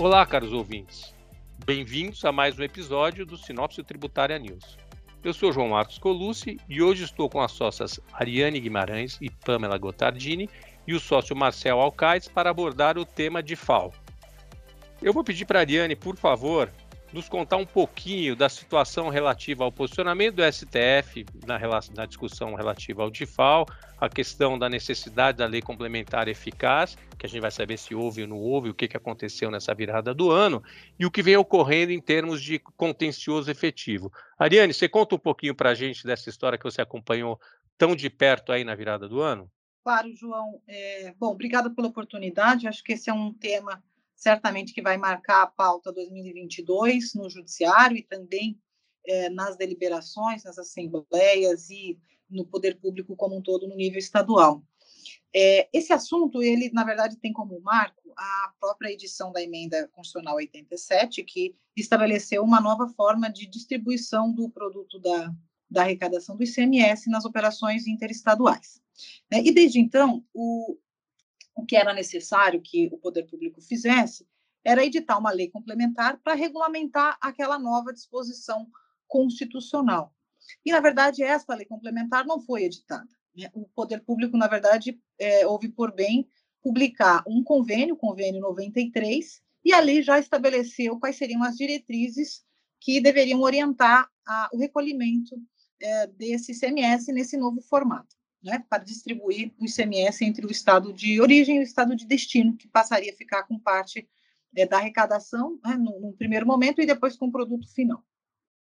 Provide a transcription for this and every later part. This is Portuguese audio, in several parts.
Olá, caros ouvintes. Bem-vindos a mais um episódio do Sinopse Tributária News. Eu sou João Marcos Colucci e hoje estou com as sócias Ariane Guimarães e Pamela Gotardini e o sócio Marcel Alcaides para abordar o tema de FAO. Eu vou pedir para a Ariane, por favor, nos contar um pouquinho da situação relativa ao posicionamento do STF na, na discussão relativa ao DIFAL, a questão da necessidade da lei complementar eficaz, que a gente vai saber se houve ou não houve, o que, que aconteceu nessa virada do ano, e o que vem ocorrendo em termos de contencioso efetivo. Ariane, você conta um pouquinho para a gente dessa história que você acompanhou tão de perto aí na virada do ano? Claro, João. É, bom, obrigada pela oportunidade. Acho que esse é um tema certamente que vai marcar a pauta 2022 no judiciário e também é, nas deliberações, nas assembleias e no poder público como um todo no nível estadual. É, esse assunto, ele, na verdade, tem como marco a própria edição da emenda constitucional 87, que estabeleceu uma nova forma de distribuição do produto da, da arrecadação do ICMS nas operações interestaduais. Né? E, desde então, o, o que era necessário que o poder público fizesse era editar uma lei complementar para regulamentar aquela nova disposição constitucional. E, na verdade, essa lei complementar não foi editada. Né? O poder público, na verdade, é, houve por bem publicar um convênio, convênio 93, e ali já estabeleceu quais seriam as diretrizes que deveriam orientar a, o recolhimento é, desse ICMS nesse novo formato né, para distribuir o ICMS entre o estado de origem e o estado de destino, que passaria a ficar com parte é, da arrecadação né, no, no, primeiro momento e depois com o produto final.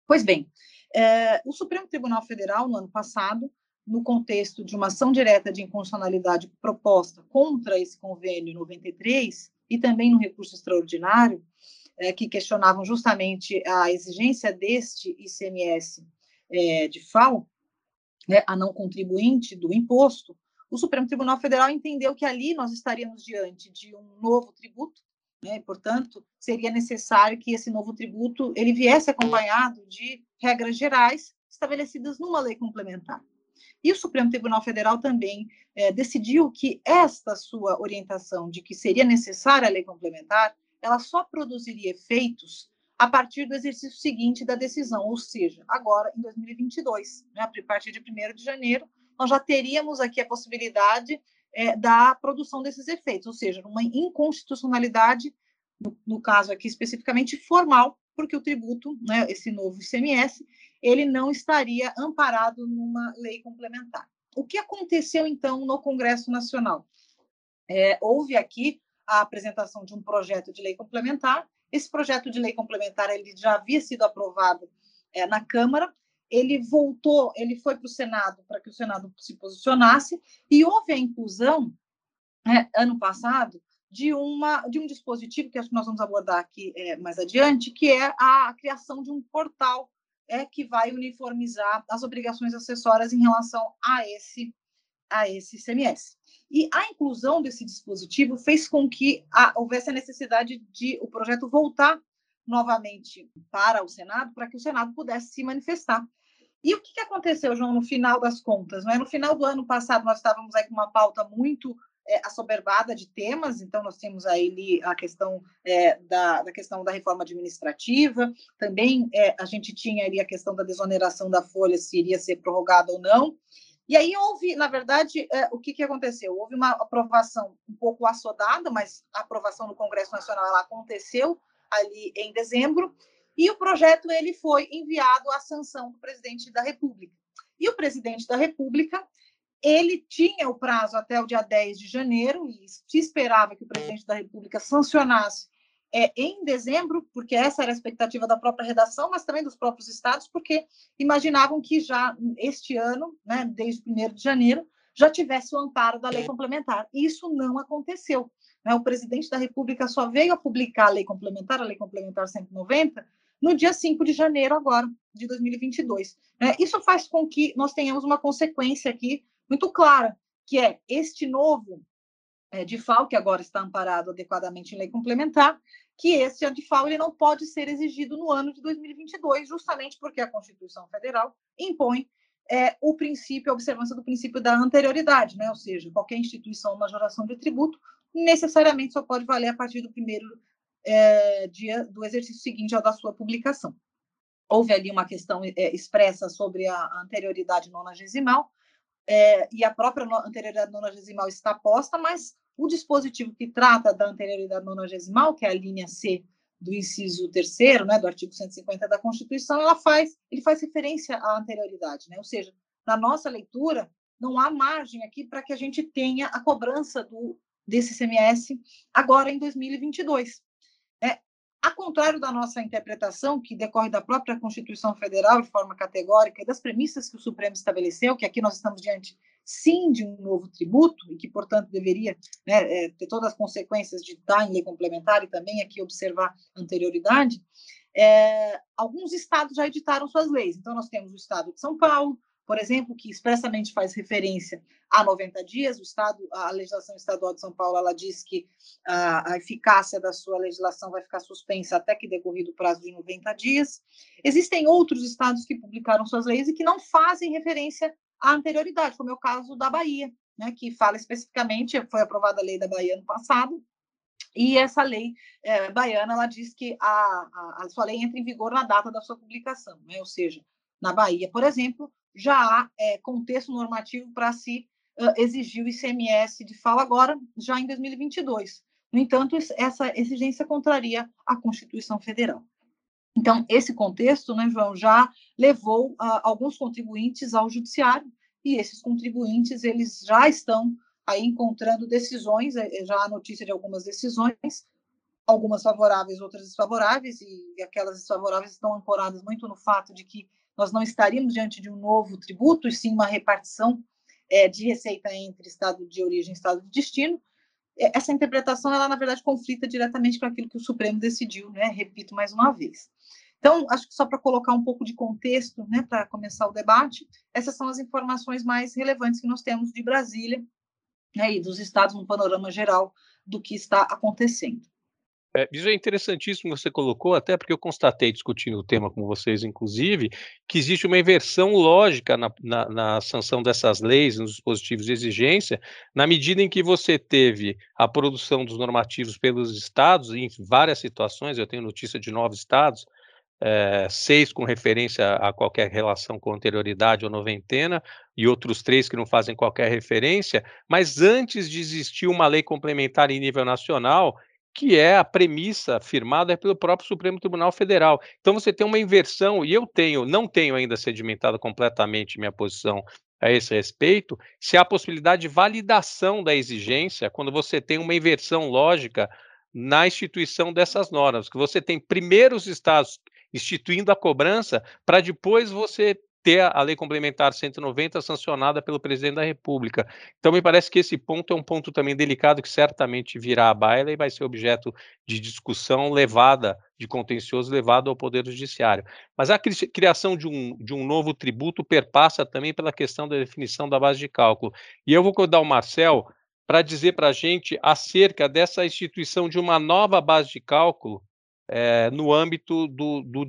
Pois bem, é, o Supremo Tribunal Federal, no ano passado, no contexto de uma ação direta de inconstitucionalidade proposta contra esse convênio 93 e também no recurso extraordinário, é, que questionavam justamente a exigência deste ICMS é, de FAO, né, a não contribuinte do imposto, o Supremo Tribunal Federal entendeu que ali nós estaríamos diante de um novo tributo, né, portanto, seria necessário que esse novo tributo ele viesse acompanhado de regras gerais estabelecidas numa lei complementar. E o Supremo Tribunal Federal também é, decidiu que esta sua orientação de que seria necessária a lei complementar, ela só produziria efeitos a partir do exercício seguinte da decisão, ou seja, agora em 2022, né, a partir de 1 de janeiro, nós já teríamos aqui a possibilidade é, da produção desses efeitos, ou seja, uma inconstitucionalidade, no, no, caso aqui especificamente formal, porque o tributo, né, esse novo ICMS, ele não estaria amparado numa lei complementar. O que aconteceu então no Congresso Nacional? É, houve aqui a apresentação de um projeto de lei complementar esse projeto de lei complementar ele já havia sido aprovado é, na Câmara, ele voltou, ele foi para o Senado para que o Senado se posicionasse e houve a inclusão é, ano passado de uma de um dispositivo que acho que nós vamos abordar aqui é, mais adiante, que é a criação de um portal é que vai uniformizar as obrigações acessórias em relação a esse a esse ICMS. E a inclusão desse dispositivo fez com que a, houvesse a necessidade de o projeto voltar novamente para o Senado, para que o Senado pudesse se manifestar. E o que, aconteceu, João, no final das contas? Não é? No final do ano passado, nós estávamos aí com uma pauta muito é, assoberbada de temas, então nós temos aí a questão é, da, da, questão da reforma administrativa, também é, a gente tinha ali a questão da desoneração da folha, se iria ser prorrogada ou não, e aí houve, na verdade, é, o que, que aconteceu? Houve uma aprovação um pouco assodada, mas a aprovação no Congresso Nacional ela aconteceu ali em dezembro, e o projeto ele foi enviado à sanção do presidente da República. E o presidente da República, ele tinha o prazo até o dia 10 de janeiro, e se esperava que o presidente da República sancionasse é, em dezembro, porque essa era a expectativa da própria redação, mas também dos próprios estados, porque imaginavam que já este ano, né, desde 1 de janeiro, já tivesse o amparo da lei complementar. E isso não aconteceu. Né? O presidente da República só veio a publicar a lei complementar, a lei complementar 190, no dia 5 de janeiro agora, de 2022. Né? Isso faz com que nós tenhamos uma consequência aqui muito clara, que é este novo é, DIFAL, que agora está amparado adequadamente em lei complementar, que esse DIFAL ele não pode ser exigido no ano de 2022, justamente porque a Constituição Federal impõe é, o princípio, a observância do princípio da anterioridade, né? ou seja, qualquer instituição, majoração de tributo, necessariamente só pode valer a partir do primeiro é, dia do exercício seguinte ao da sua publicação. Houve ali uma questão é, expressa sobre a anterioridade nonagesimal, é, e a própria anterioridade nonagesimal está posta, mas o dispositivo que trata da anterioridade nonagesimal, que é a linha C do inciso terceiro, né, do artigo 150 da Constituição, ela faz, ele faz referência à anterioridade, né? Ou seja, na nossa leitura não há margem aqui para que a gente tenha a cobrança do desse CMS agora em 2022. É, a contrário da nossa interpretação, que decorre da própria Constituição Federal de forma categórica e das premissas que o Supremo estabeleceu, que aqui nós estamos diante sim de um novo tributo e que, portanto, deveria né, é, ter todas as consequências de estar em lei complementar e também aqui observar anterioridade, é, alguns estados já editaram suas leis. Então, nós temos o estado de São Paulo, por exemplo, que expressamente faz referência a 90 dias. O estado, a legislação estadual de São Paulo, ela diz que a, a eficácia da sua legislação vai ficar suspensa até que decorrido o prazo de 90 dias. Existem outros estados que publicaram suas leis e que não fazem referência à anterioridade, como é o caso da Bahia, né, que fala especificamente, foi aprovada a lei da Bahia no passado, e essa lei é, baiana, ela diz que a, a, a, sua lei entra em vigor na data da sua publicação, né? ou seja, na Bahia, por exemplo, já há é, contexto normativo para se uh, exigir o ICMS de fala agora, já em 2022. No entanto, essa exigência contraria a Constituição Federal. Então, esse contexto, né, João, já levou uh, alguns contribuintes ao judiciário e esses contribuintes eles já estão aí encontrando decisões, eh, já há notícia de algumas decisões, algumas favoráveis, outras desfavoráveis, e aquelas desfavoráveis estão ancoradas muito no fato de que nós não estaríamos diante de um novo tributo, e sim uma repartição é, de receita entre estado de origem e estado de destino. Essa interpretação, ela, na verdade, conflita diretamente com aquilo que o Supremo decidiu, né? repito mais uma vez. Então, acho que só para colocar um pouco de contexto, né, para começar o debate, essas são as informações mais relevantes que nós temos de Brasília né, e dos estados no panorama geral do que está acontecendo. É, isso é interessantíssimo você colocou, até porque eu constatei, discutindo o tema com vocês, inclusive, que existe uma inversão lógica na, na, na, sanção dessas leis, nos dispositivos de exigência, na medida em que você teve a produção dos normativos pelos estados, em várias situações, eu tenho notícia de nove estados, é, seis com referência a qualquer relação com anterioridade ou noventena, e outros três que não fazem qualquer referência, mas antes de existir uma lei complementar em nível nacional, que é a premissa firmada pelo próprio Supremo Tribunal Federal. Então você tem uma inversão, e eu tenho, não tenho ainda sedimentado completamente minha posição a esse respeito, se há possibilidade de validação da exigência quando você tem uma inversão lógica na instituição dessas normas, que você tem primeiro os estados instituindo a cobrança para depois você ter a lei complementar 190 sancionada pelo presidente da República. Então, me parece que esse ponto é um ponto também delicado que certamente virá à baila e vai ser objeto de discussão levada, de contencioso levado ao Poder Judiciário. Mas a criação de um, de um novo tributo perpassa também pela questão da definição da base de cálculo. E eu vou convidar o Marcel para dizer para a gente acerca dessa instituição de uma nova base de cálculo é, no âmbito do, do.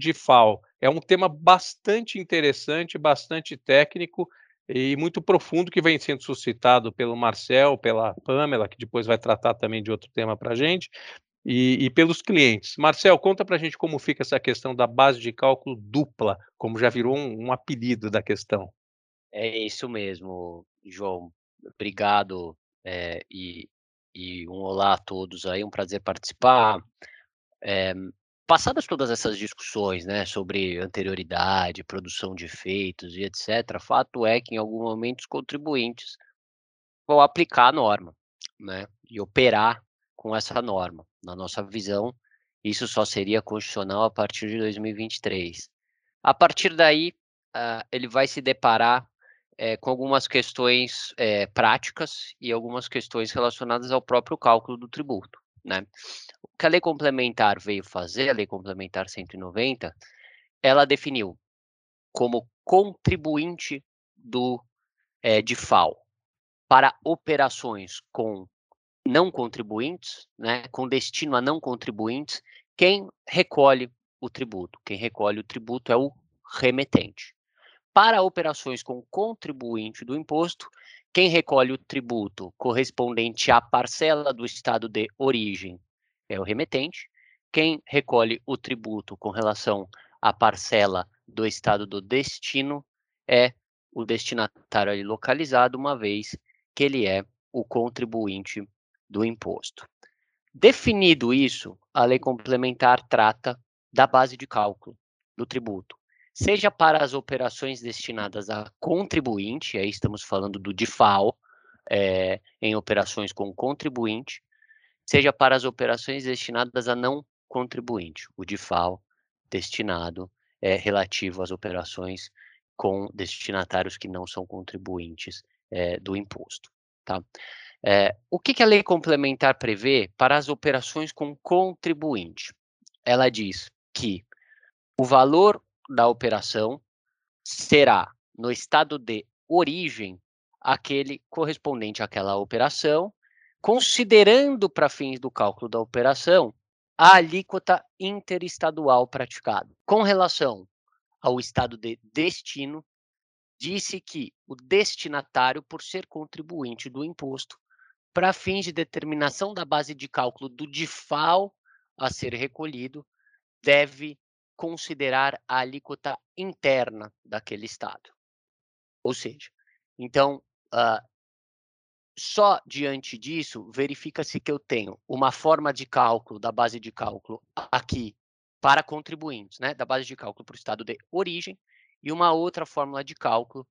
É um tema bastante interessante, bastante técnico e muito profundo que vem sendo suscitado pelo Marcel, pela Pamela, que depois vai tratar também de outro tema para a gente, e, e, pelos clientes. Marcel, conta para a gente como fica essa questão da base de cálculo dupla, como já virou um, um apelido da questão. É isso mesmo, João. Obrigado é, e, e um olá a todos aí, um prazer participar. É, passadas todas essas discussões, né, sobre anterioridade, produção de efeitos e etc., fato é que em algum momento os contribuintes vão aplicar a norma, né, e operar com essa norma. Na nossa visão, isso só seria constitucional a partir de 2023. A partir daí, uh, ele vai se deparar é, com algumas questões é, práticas e algumas questões relacionadas ao próprio cálculo do tributo. Né? Que a lei complementar veio fazer, a lei complementar 190, ela definiu como contribuinte do é, de FAO para operações com não contribuintes, né, com destino a não contribuintes, quem recolhe o tributo. Quem recolhe o tributo é o remetente. Para operações com contribuinte do imposto, quem recolhe o tributo correspondente à parcela do estado de origem é o remetente. quem recolhe o tributo com relação à parcela do estado do destino é o destinatário ali localizado, uma vez que ele é o contribuinte do imposto. Definido isso, a lei complementar trata da base de cálculo do tributo, seja para as operações destinadas a contribuinte, aí estamos falando do DIFAL, é, em operações com contribuinte, seja para as operações destinadas a não contribuinte, o DIFAL destinado é relativo às operações com destinatários que não são contribuintes é, do imposto. Tá? É, o que, que a lei complementar prevê para as operações com contribuinte? Ela diz que o valor da operação será, no estado de origem, aquele correspondente àquela operação, considerando para fins do cálculo da operação a alíquota interestadual praticada. Com relação ao estado de destino, disse que o destinatário, por ser contribuinte do imposto, para fins de determinação da base de cálculo do DIFAL a ser recolhido, deve considerar a alíquota interna daquele estado. Ou seja, então, uh, só diante disso, verifica-se que eu tenho uma forma de cálculo da base de cálculo aqui para contribuintes, né, da base de cálculo para o estado de origem, e uma outra fórmula de cálculo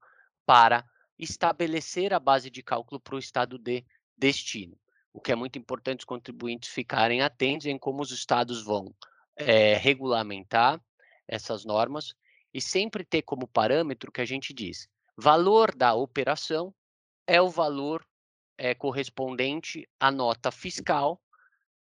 para estabelecer a base de cálculo para o estado de destino. O que é muito importante os contribuintes ficarem atentos em como os estados vão é, regulamentar essas normas e sempre ter como parâmetro que a gente diz, valor da operação é o valor é, correspondente à nota fiscal,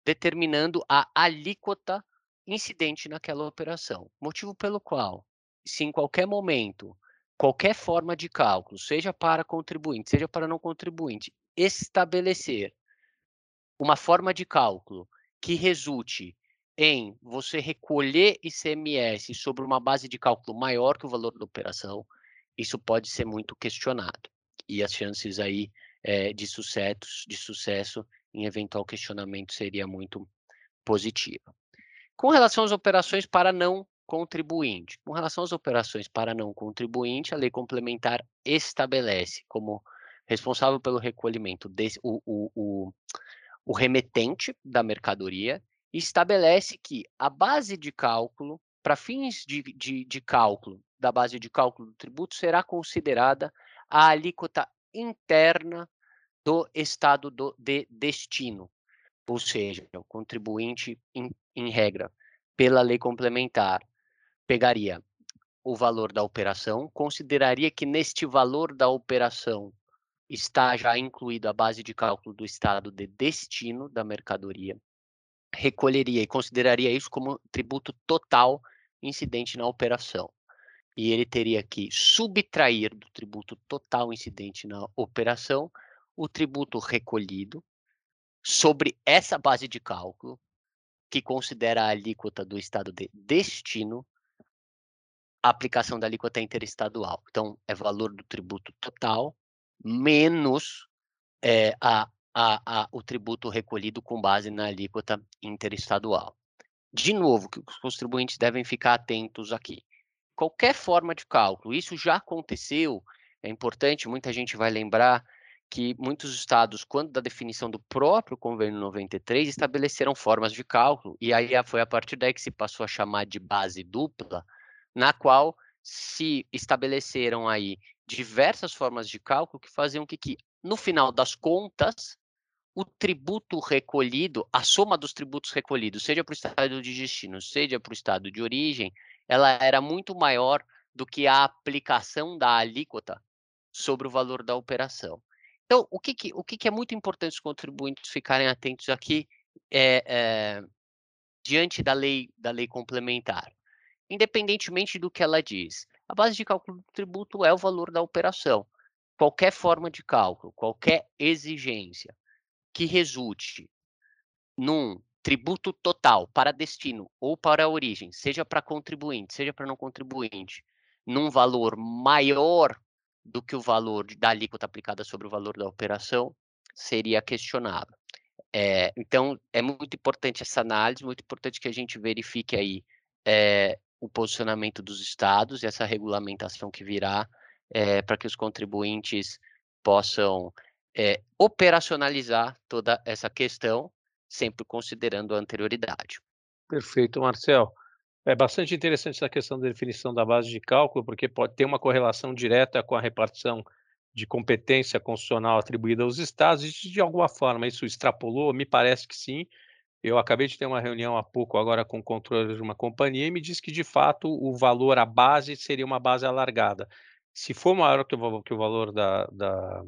determinando a alíquota incidente naquela operação. Motivo pelo qual, se em qualquer momento, qualquer forma de cálculo, seja para contribuinte, seja para não contribuinte, estabelecer uma forma de cálculo que resulte em você recolher ICMS sobre uma base de cálculo maior que o valor da operação, isso pode ser muito questionado. E as chances aí é, de, sucesso, de sucesso em eventual questionamento seria muito positiva. Com relação às operações para não contribuinte, com relação às operações para não contribuinte, a lei complementar estabelece como responsável pelo recolhimento desse, o, o, o, o remetente da mercadoria e estabelece que a base de cálculo, para fins de, de, de cálculo da base de cálculo do tributo, será considerada a alíquota interna do estado do, de destino, ou seja, o contribuinte, em, em regra, pela lei complementar, pegaria o valor da operação, consideraria que neste valor da operação está já incluído a base de cálculo do estado de destino da mercadoria, recolheria e consideraria isso como tributo total incidente na operação. E ele teria que subtrair do tributo total incidente na operação o tributo recolhido sobre essa base de cálculo, que considera a alíquota do estado de destino, a aplicação da alíquota interestadual. Então, é valor do tributo total menos é, a, a, a, o tributo recolhido com base na alíquota interestadual. De novo, que os contribuintes devem ficar atentos aqui. Qualquer forma de cálculo, isso já aconteceu, é importante, muita gente vai lembrar que muitos estados, quando da definição do próprio convênio 93, estabeleceram formas de cálculo, e aí foi a partir daí que se passou a chamar de base dupla, na qual se estabeleceram aí diversas formas de cálculo que faziam que, que no final das contas, o tributo recolhido, a soma dos tributos recolhidos, seja para o estado de destino, seja para o estado de origem, ela era muito maior do que a aplicação da alíquota sobre o valor da operação. Então, o que, que o que, que, é muito importante os contribuintes ficarem atentos aqui é, é, diante da lei, da lei complementar? Independentemente do que ela diz, a base de cálculo do tributo é o valor da operação. Qualquer forma de cálculo, qualquer exigência que resulte num tributo total para destino ou para origem, seja para contribuinte, seja para não contribuinte, num valor maior do que o valor da alíquota aplicada sobre o valor da operação seria questionável. É, então, é muito importante essa análise, muito importante que a gente verifique aí é, o posicionamento dos estados e essa regulamentação que virá é, para que os contribuintes possam é, operacionalizar toda essa questão, sempre considerando a anterioridade. Perfeito, Marcel. É bastante interessante essa questão da definição da base de cálculo, porque pode ter uma correlação direta com a repartição de competência constitucional atribuída aos estados, e de alguma forma isso extrapolou? Me parece que sim. Eu acabei de ter uma reunião há pouco agora com o controle de uma companhia e me disse que, de fato, o valor, a base, seria uma base alargada. Se for maior que o, que o valor da, da,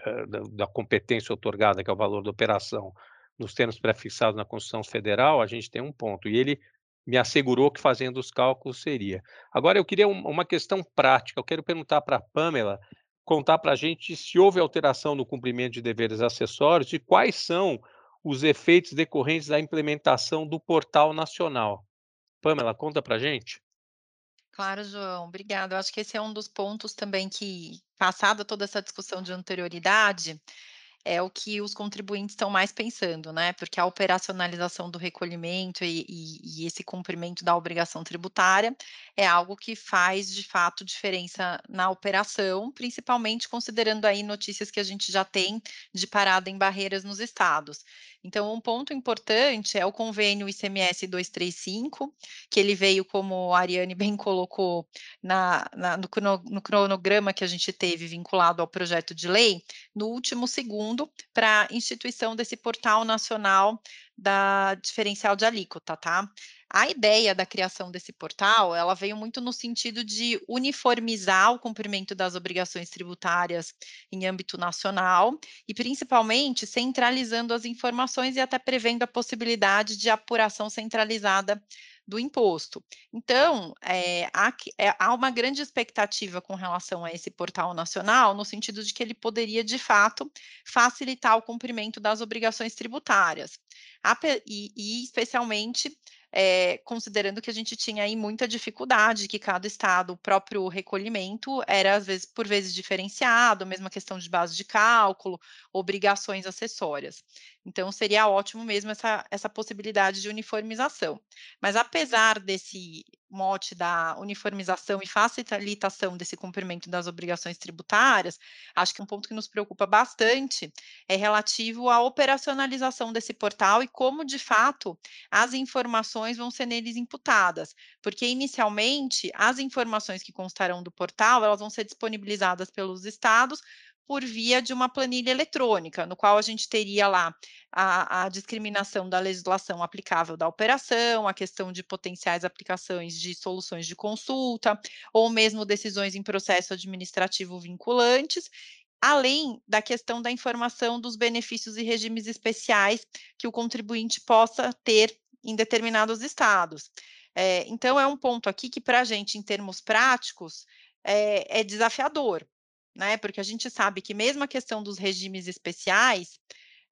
eh, da, da competência otorgada, que é o valor da operação, nos termos prefixados na Constituição Federal, a gente tem um ponto. E ele me assegurou que fazendo os cálculos seria. Agora, eu queria um, uma questão prática. Eu quero perguntar para a Pamela contar para a gente se houve alteração no cumprimento de deveres acessórios e quais são os efeitos decorrentes da implementação do Portal Nacional. Pamela, conta para a gente. Claro, João, obrigada. Eu acho que esse é um dos pontos também que, passada toda essa discussão de anterioridade, é o que os contribuintes estão mais pensando, né? Porque a operacionalização do recolhimento e, e, e, esse cumprimento da obrigação tributária é algo que faz de fato diferença na operação, principalmente considerando aí notícias que a gente já tem de parada em barreiras nos estados. Então, um ponto importante é o convênio ICMS 235, que ele veio, como a Ariane bem colocou, na, na, no, no cronograma que a gente teve vinculado ao projeto de lei, no último segundo, para a instituição desse portal nacional da diferencial de alíquota, tá? A ideia da criação desse portal, ela veio muito no sentido de uniformizar o cumprimento das obrigações tributárias em âmbito nacional e principalmente centralizando as informações e até prevendo a possibilidade de apuração centralizada do imposto. Então, é, há, é, há, uma grande expectativa com relação a esse portal nacional, no sentido de que ele poderia, de fato, facilitar o cumprimento das obrigações tributárias, e, e especialmente é, considerando que a gente tinha aí muita dificuldade, que cada estado, o próprio recolhimento era, às vezes, por vezes diferenciado, mesma questão de base de cálculo, obrigações acessórias. Então, seria ótimo mesmo essa, essa possibilidade de uniformização. Mas, apesar desse mote da uniformização e facilitação desse cumprimento das obrigações tributárias, acho que um ponto que nos preocupa bastante é relativo à operacionalização desse portal e como, de fato, as informações vão ser neles imputadas, porque inicialmente as informações que constarão do portal, elas vão ser disponibilizadas pelos estados por via de uma planilha eletrônica, no qual a gente teria lá a, a, discriminação da legislação aplicável da operação, a questão de potenciais aplicações de soluções de consulta, ou mesmo decisões em processo administrativo vinculantes, além da questão da informação dos benefícios e regimes especiais que o contribuinte possa ter em determinados estados. É, então, é um ponto aqui que, para a gente, em termos práticos, é, é desafiador, né? Porque a gente sabe que mesmo a questão dos regimes especiais,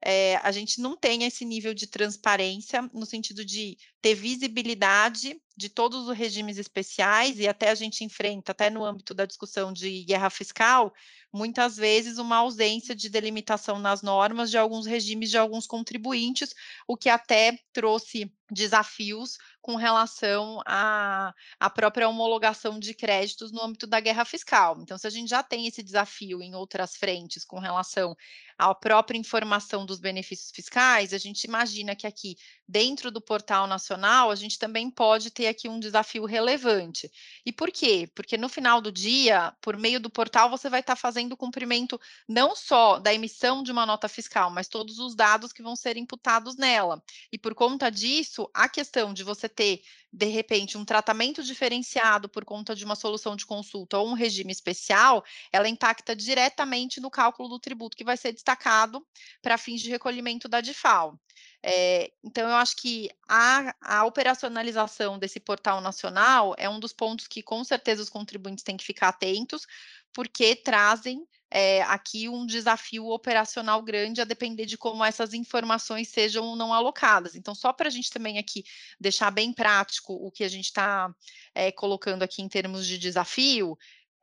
é, a gente não tem esse nível de transparência no sentido de ter visibilidade de todos os regimes especiais e até a gente enfrenta, até no âmbito da discussão de guerra fiscal, muitas vezes uma ausência de delimitação nas normas de alguns regimes de alguns contribuintes, o que até trouxe desafios com relação à, à própria homologação de créditos no âmbito da guerra fiscal. Então, se a gente já tem esse desafio em outras frentes com relação à própria informação dos benefícios fiscais, a gente imagina que aqui, dentro do portal nacional, a gente também pode ter aqui um desafio relevante. E por quê? Porque no final do dia, por meio do portal, você vai estar fazendo o cumprimento não só da emissão de uma nota fiscal, mas todos os dados que vão ser imputados nela. E por conta disso, a questão de você ter, de repente, um tratamento diferenciado por conta de uma solução de consulta ou um regime especial, ela impacta diretamente no cálculo do tributo que vai ser destacado para fins de recolhimento da DIFAL. É, então, eu acho que a, a, operacionalização desse portal nacional é um dos pontos que, com certeza, os contribuintes têm que ficar atentos, porque trazem é, aqui um desafio operacional grande a depender de como essas informações sejam ou não alocadas. Então, só para a gente também aqui deixar bem prático o que a gente está é, colocando aqui em termos de desafio,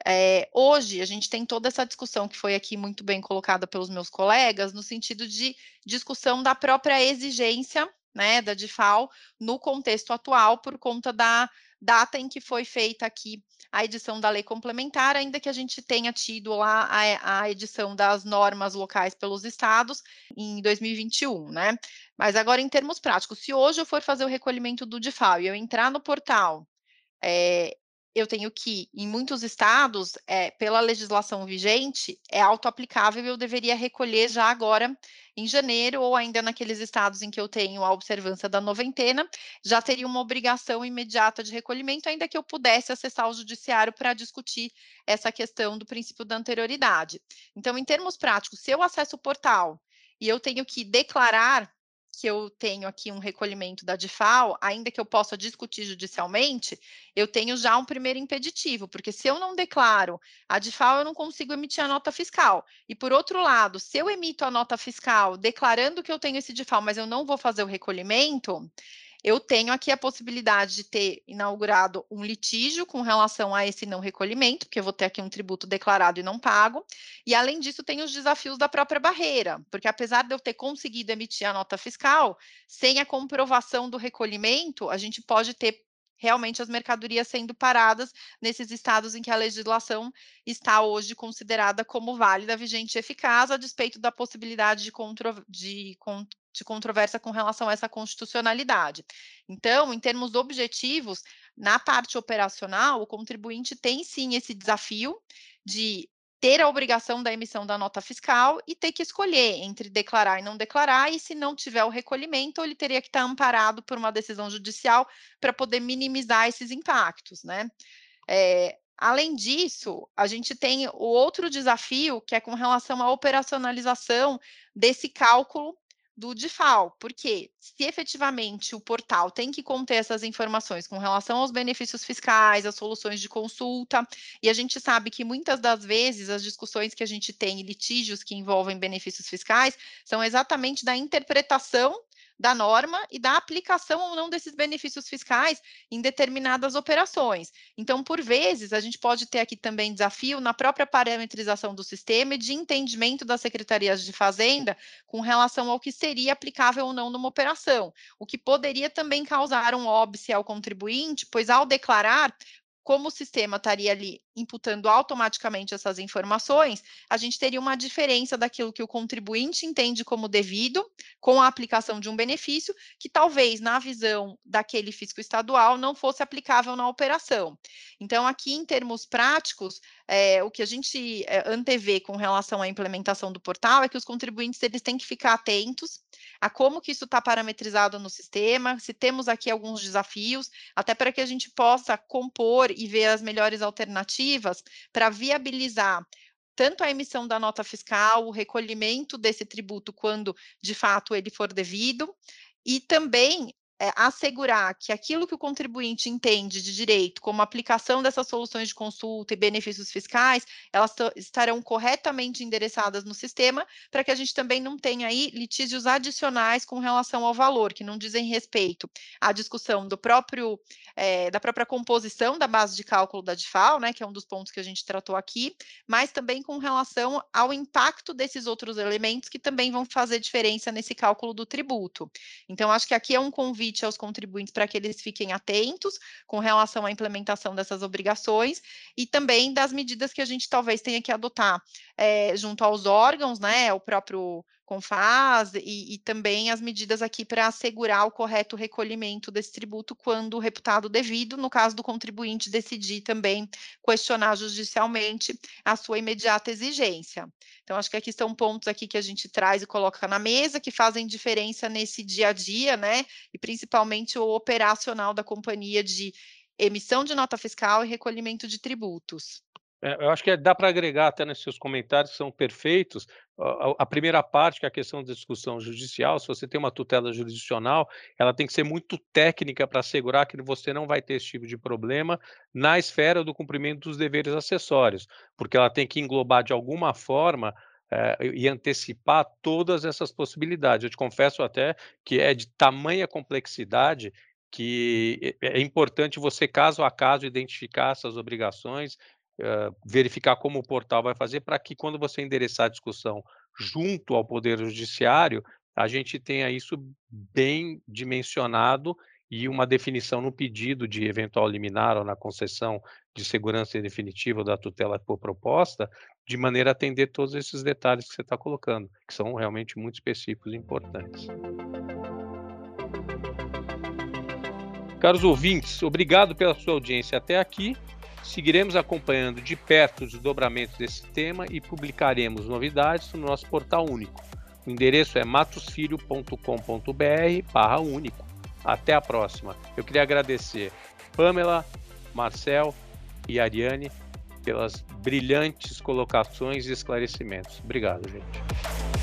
É, hoje, a gente tem toda essa discussão que foi aqui muito bem colocada pelos meus colegas, no sentido de discussão da própria exigência né, da DIFAL no contexto atual, por conta da data em que foi feita aqui a edição da lei complementar, ainda que a gente tenha tido lá a, a edição das normas locais pelos estados em 2021, né? Mas agora, em termos práticos, se hoje eu for fazer o recolhimento do DIFAL e eu entrar no portal é, eu tenho que, em muitos estados, é, pela legislação vigente, é autoaplicável e eu deveria recolher já agora em janeiro, ou ainda naqueles estados em que eu tenho a observância da noventena, já teria uma obrigação imediata de recolhimento, ainda que eu pudesse acessar o judiciário para discutir essa questão do princípio da anterioridade. Então, em termos práticos, se eu acesso o portal e eu tenho que declarar que eu tenho aqui um recolhimento da DIFAL, ainda que eu possa discutir judicialmente, eu tenho já um primeiro impeditivo, porque se eu não declaro a DIFAL, eu não consigo emitir a nota fiscal. E por outro lado, se eu emito a nota fiscal declarando que eu tenho esse DIFAL, mas eu não vou fazer o recolhimento, eu tenho aqui a possibilidade de ter inaugurado um litígio com relação a esse não recolhimento, porque eu vou ter aqui um tributo declarado e não pago, e além disso tem os desafios da própria barreira, porque apesar de eu ter conseguido emitir a nota fiscal, sem a comprovação do recolhimento, a gente pode ter realmente as mercadorias sendo paradas nesses estados em que a legislação está hoje considerada como válida, vigente e eficaz, a despeito da possibilidade de, contro de, de controvérsia com relação a essa constitucionalidade. Então, em termos objetivos, na parte operacional, o contribuinte tem sim esse desafio de ter a obrigação da emissão da nota fiscal e ter que escolher entre declarar e não declarar, e se não tiver o recolhimento, ele teria que estar amparado por uma decisão judicial para poder minimizar esses impactos, né? É, além disso, a gente tem o outro desafio, que é com relação à operacionalização desse cálculo do DIFAL, porque se efetivamente o portal tem que conter essas informações com relação aos benefícios fiscais, as soluções de consulta, e a gente sabe que muitas das vezes as discussões que a gente tem em litígios que envolvem benefícios fiscais são exatamente da interpretação da norma e da aplicação ou não desses benefícios fiscais em determinadas operações. Então, por vezes, a gente pode ter aqui também desafio na própria parametrização do sistema e de entendimento das secretarias de fazenda com relação ao que seria aplicável ou não numa operação, o que poderia também causar um óbice ao contribuinte, pois ao declarar, como o sistema estaria ali imputando automaticamente essas informações, a gente teria uma diferença daquilo que o contribuinte entende como devido com a aplicação de um benefício, que talvez na visão daquele fisco estadual não fosse aplicável na operação. Então, aqui em termos práticos, é, o que a gente é, antevê com relação à implementação do portal é que os contribuintes eles têm que ficar atentos a como que isso está parametrizado no sistema, se temos aqui alguns desafios, até para que a gente possa compor e ver as melhores alternativas para viabilizar tanto a emissão da nota fiscal, o recolhimento desse tributo quando de fato ele for devido, e também é, assegurar que aquilo que o contribuinte entende de direito, como aplicação dessas soluções de consulta e benefícios fiscais, elas estarão corretamente endereçadas no sistema, para que a gente também não tenha aí litígios adicionais com relação ao valor, que não dizem respeito à discussão do próprio, é, da própria composição da base de cálculo da DIFAL, né, que é um dos pontos que a gente tratou aqui, mas também com relação ao impacto desses outros elementos que também vão fazer diferença nesse cálculo do tributo. Então, acho que aqui é um convite convite aos contribuintes para que eles fiquem atentos com relação à implementação dessas obrigações e também das medidas que a gente talvez tenha que adotar é, junto aos órgãos, né, o próprio Confaz e, e também as medidas aqui para assegurar o correto recolhimento desse tributo quando reputado devido, no caso do contribuinte decidir também questionar judicialmente a sua imediata exigência. Então, acho que aqui são pontos aqui que a gente traz e coloca na mesa que fazem diferença nesse dia a dia, né? E principalmente o operacional da companhia de emissão de nota fiscal e recolhimento de tributos. É, eu acho que dá para agregar até nesses seus comentários, são perfeitos. A, primeira parte, que é a questão da discussão judicial, se você tem uma tutela jurisdicional, ela tem que ser muito técnica para assegurar que você não vai ter esse tipo de problema na esfera do cumprimento dos deveres acessórios, porque ela tem que englobar de alguma forma é, e antecipar todas essas possibilidades. Eu te confesso até que é de tamanha complexidade que é, é importante você, caso a caso, identificar essas obrigações uh, verificar como o portal vai fazer para que quando você endereçar a discussão junto ao Poder Judiciário, a gente tenha isso bem dimensionado e uma definição no pedido de eventual liminar ou na concessão de segurança definitiva da tutela por proposta, de maneira a atender todos esses detalhes que você está colocando, que são realmente muito específicos e importantes. Caros ouvintes, obrigado pela sua audiência até aqui. Seguiremos acompanhando de perto os desdobramentos desse tema e publicaremos novidades no nosso portal único. O endereço é matosfilho.com.br/único. Até a próxima. Eu queria agradecer Pamela, Marcel e Ariane pelas brilhantes colocações e esclarecimentos. Obrigado, gente.